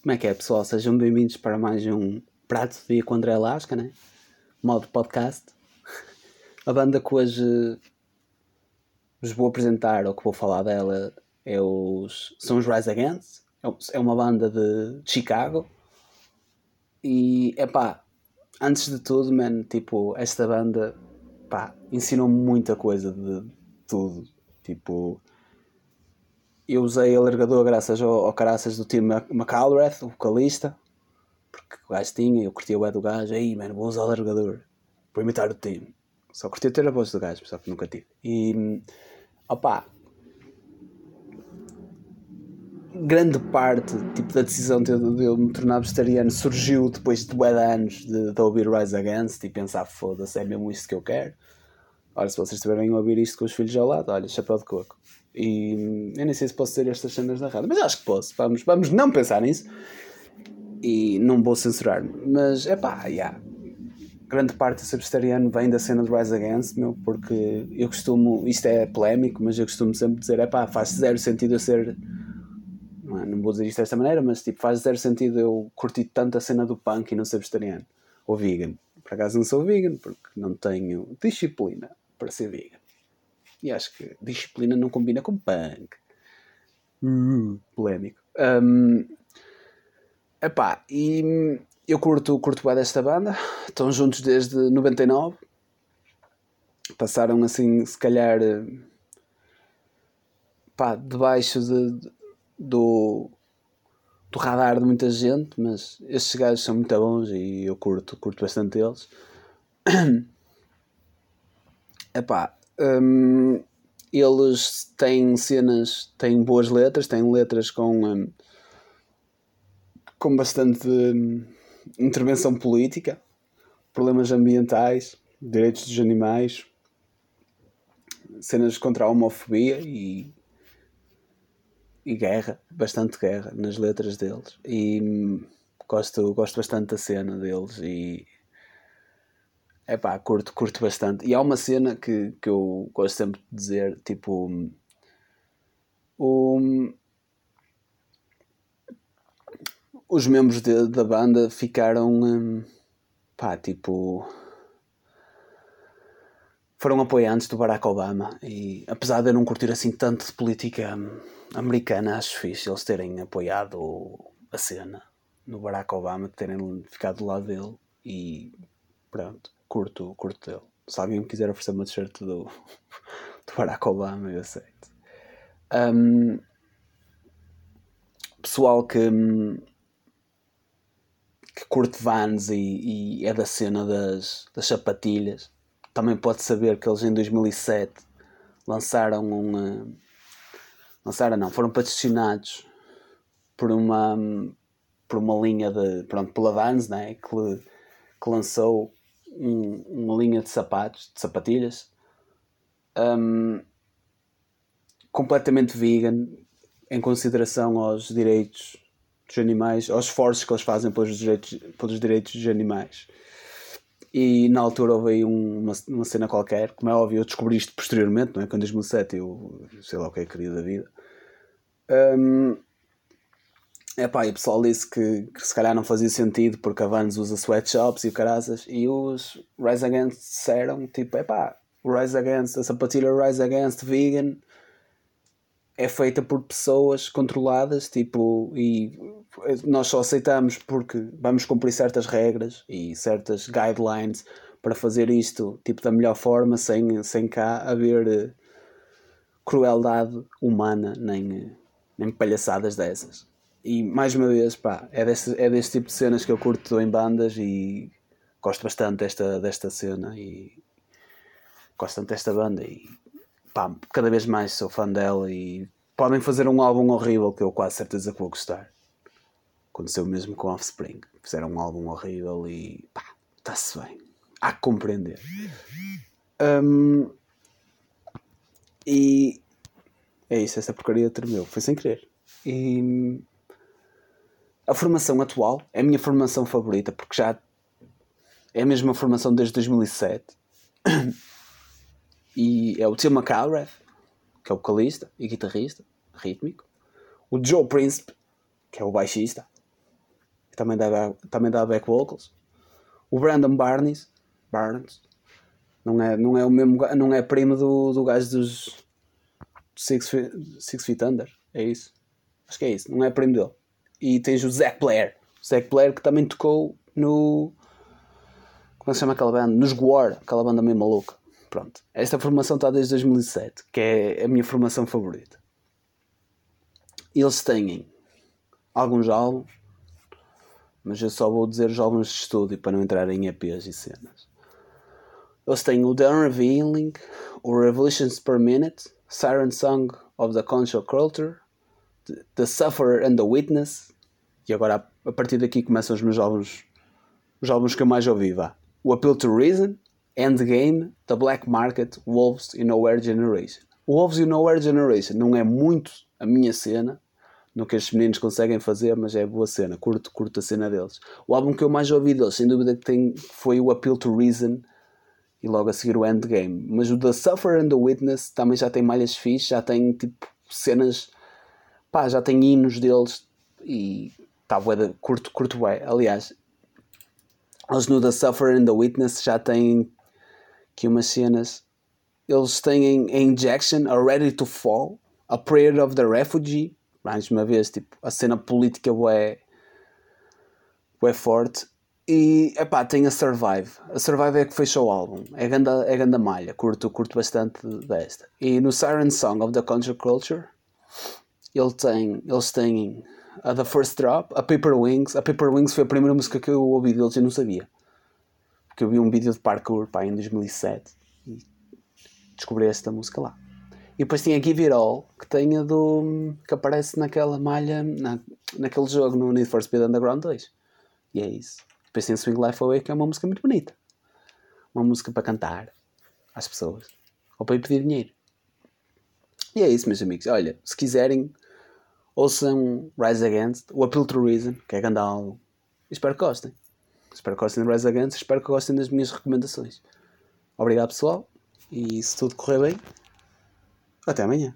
Como é que é, pessoal? Sejam bem-vindos para mais um Prato de Dia com André Lasca, né? Modo podcast. A banda que hoje vos vou apresentar, ou que vou falar dela, é os, são os Rise Against. É, é uma banda de Chicago. E, é pá, antes de tudo, man, tipo, esta banda, pá, ensinou-me muita coisa de tudo. Tipo, eu usei alargador graças ao, ao caraças do Tim McAlrath, o vocalista, porque o gajo tinha, eu curtia o é do gajo, aí, mano, vou usar alargador, vou imitar o Tim. Só curtia ter a voz do gajo, só que nunca tive. E, opá, grande parte tipo, da decisão de, de eu me tornar vegetariano surgiu depois de bué de anos de, de ouvir Rise Against e pensar, foda-se, é mesmo isto que eu quero. Olha, se vocês estiverem a ouvir isto com os filhos ao lado, olha, chapéu de coco. E eu nem sei se posso dizer estas cenas na rádio, mas acho que posso. Vamos, vamos não pensar nisso. E não vou censurar-me. Mas é pá, yeah. grande parte do ser vegetariano vem da cena do Rise Against, meu, porque eu costumo, isto é polémico, mas eu costumo sempre dizer: é pá, faz zero sentido eu ser. É, não vou dizer isto desta maneira, mas tipo, faz zero sentido eu curtir tanto a cena do punk e não ser vegetariano ou vegan. Por acaso não sou vegan, porque não tenho disciplina para ser vegan. E acho que disciplina não combina com punk. Uh, polémico. Um, epá, e eu curto, curto bem desta banda. Estão juntos desde 99. Passaram assim, se calhar, pá, debaixo de, de, do, do radar de muita gente, mas estes gajos são muito bons e eu curto, curto bastante eles. Epá, um, eles têm cenas, têm boas letras, têm letras com, um, com bastante um, intervenção política, problemas ambientais, direitos dos animais, cenas contra a homofobia e, e guerra, bastante guerra nas letras deles. E hum, gosto, gosto bastante da cena deles e é pá, curto, curto bastante. E há uma cena que, que eu gosto sempre de dizer, tipo. Um, os membros de, da banda ficaram. Um, pá, tipo. Foram apoiantes do Barack Obama. E apesar de eu não curtir assim tanto de política americana, acho fixe eles terem apoiado a cena no Barack Obama, terem ficado do lado dele. E pronto curto, curto dele. Se alguém quiser oferecer uma t-shirt do, do Barack Obama, eu aceito. Um, pessoal que, que curte vans e, e, é da cena das, das sapatilhas também pode saber que eles em 2007 lançaram um. Lançaram, não, foram patrocinados por uma, por uma linha de. Pronto, pela Vans, né, que, que lançou um, uma linha de sapatos, de sapatilhas, um, completamente vegan, em consideração aos direitos dos animais, aos esforços que eles fazem pelos direitos, pelos direitos dos animais. E na altura houve aí uma, uma cena qualquer, como é óbvio, eu descobri isto posteriormente, não é? Quando em 2007 eu sei lá o que é que queria da vida. Um, Epá, e o pessoal disse que, que, se calhar não fazia sentido porque a Vans usa sweatshops e caraças e os Rise Against disseram tipo, epá, Rise Against, a sapatilha Rise Against vegan é feita por pessoas controladas, tipo, e nós só aceitamos porque vamos cumprir certas regras e certas guidelines para fazer isto tipo da melhor forma, sem, sem cá haver eh, crueldade humana nem, nem palhaçadas dessas. E mais uma vez, pá, é deste, é deste tipo de cenas que eu curto em bandas e gosto bastante desta, desta cena e gosto tanto desta banda e pá, cada vez mais sou fã dela e podem fazer um álbum horrível que eu quase certeza que vou gostar. Aconteceu mesmo com Offspring. Fizeram um álbum horrível e pá, está-se bem. Há que compreender. Um, e é isso, essa porcaria tremeu. Foi sem querer. E a formação atual é a minha formação favorita, porque já é a mesma formação desde 2007. e é o Tim McAlrath, que é o vocalista e guitarrista rítmico. O Joe Príncipe, que é o baixista. também dá, também dá back vocals. O Brandon Barnes, Barnes não é, não é o mesmo não é primo do, do gajo dos Six Six Feet Under, é isso? Acho que é isso, não é primo dele. E tens o Zack Blair, o Zack Blair que também tocou no. Como é se chama aquela banda? Nos Gwar, aquela banda meio maluca. Pronto. Esta formação está desde 2007, que é a minha formação favorita. Eles têm alguns álbuns, mas eu só vou dizer os álbuns de estúdio para não entrar em EPs e cenas. Eles têm o The Unrevealing, o Revolutions Per Minute, Siren Song of the Conscious Culture, The Sufferer and the Witness, e agora a partir daqui começam os meus álbuns, os álbuns que eu mais ouvi, vá. O Appeal to Reason, Endgame, The Black Market, Wolves e Nowhere Generation. O Wolves e Nowhere Generation não é muito a minha cena, no que estes meninos conseguem fazer, mas é boa cena, curto, curto a cena deles. O álbum que eu mais ouvi deles, sem dúvida que tem, foi o Appeal to Reason e logo a seguir o Endgame. Mas o The Sufferer and the Witness também já tem malhas fixe, já tem tipo cenas, pá, já tem hinos deles e tá bué, curto, curto bué. Aliás, eles no The Sufferer and the Witness já têm aqui umas cenas. Eles têm a Injection, a Ready to Fall, a Prayer of the Refugee, mais uma vez, tipo, a cena política é é forte. E epá, tem a Survive. A Survive é que fechou o álbum. É ganda, é ganda malha. Curto, curto bastante desta. E no Siren Song of the Contra Culture, ele tem, eles têm a The First Drop, a Paper Wings. A Paper Wings foi a primeira música que eu ouvi deles e não sabia. Porque eu vi um vídeo de parkour pá, em 2007 e descobri esta música lá. E depois tinha Give It All, que tem a do. que aparece naquela malha, na, naquele jogo no Need for Speed Underground 2. E é isso. Depois tem Swing Life Away, que é uma música muito bonita. Uma música para cantar às pessoas. Ou para ir pedir dinheiro. E é isso, meus amigos. Olha, se quiserem, ouçam Rise Against, o Appeal to Reason, que é grande álbum. Espero que gostem. Espero que gostem de Rise Against, espero que gostem das minhas recomendações. Obrigado, pessoal. E se tudo correr bem, até amanhã.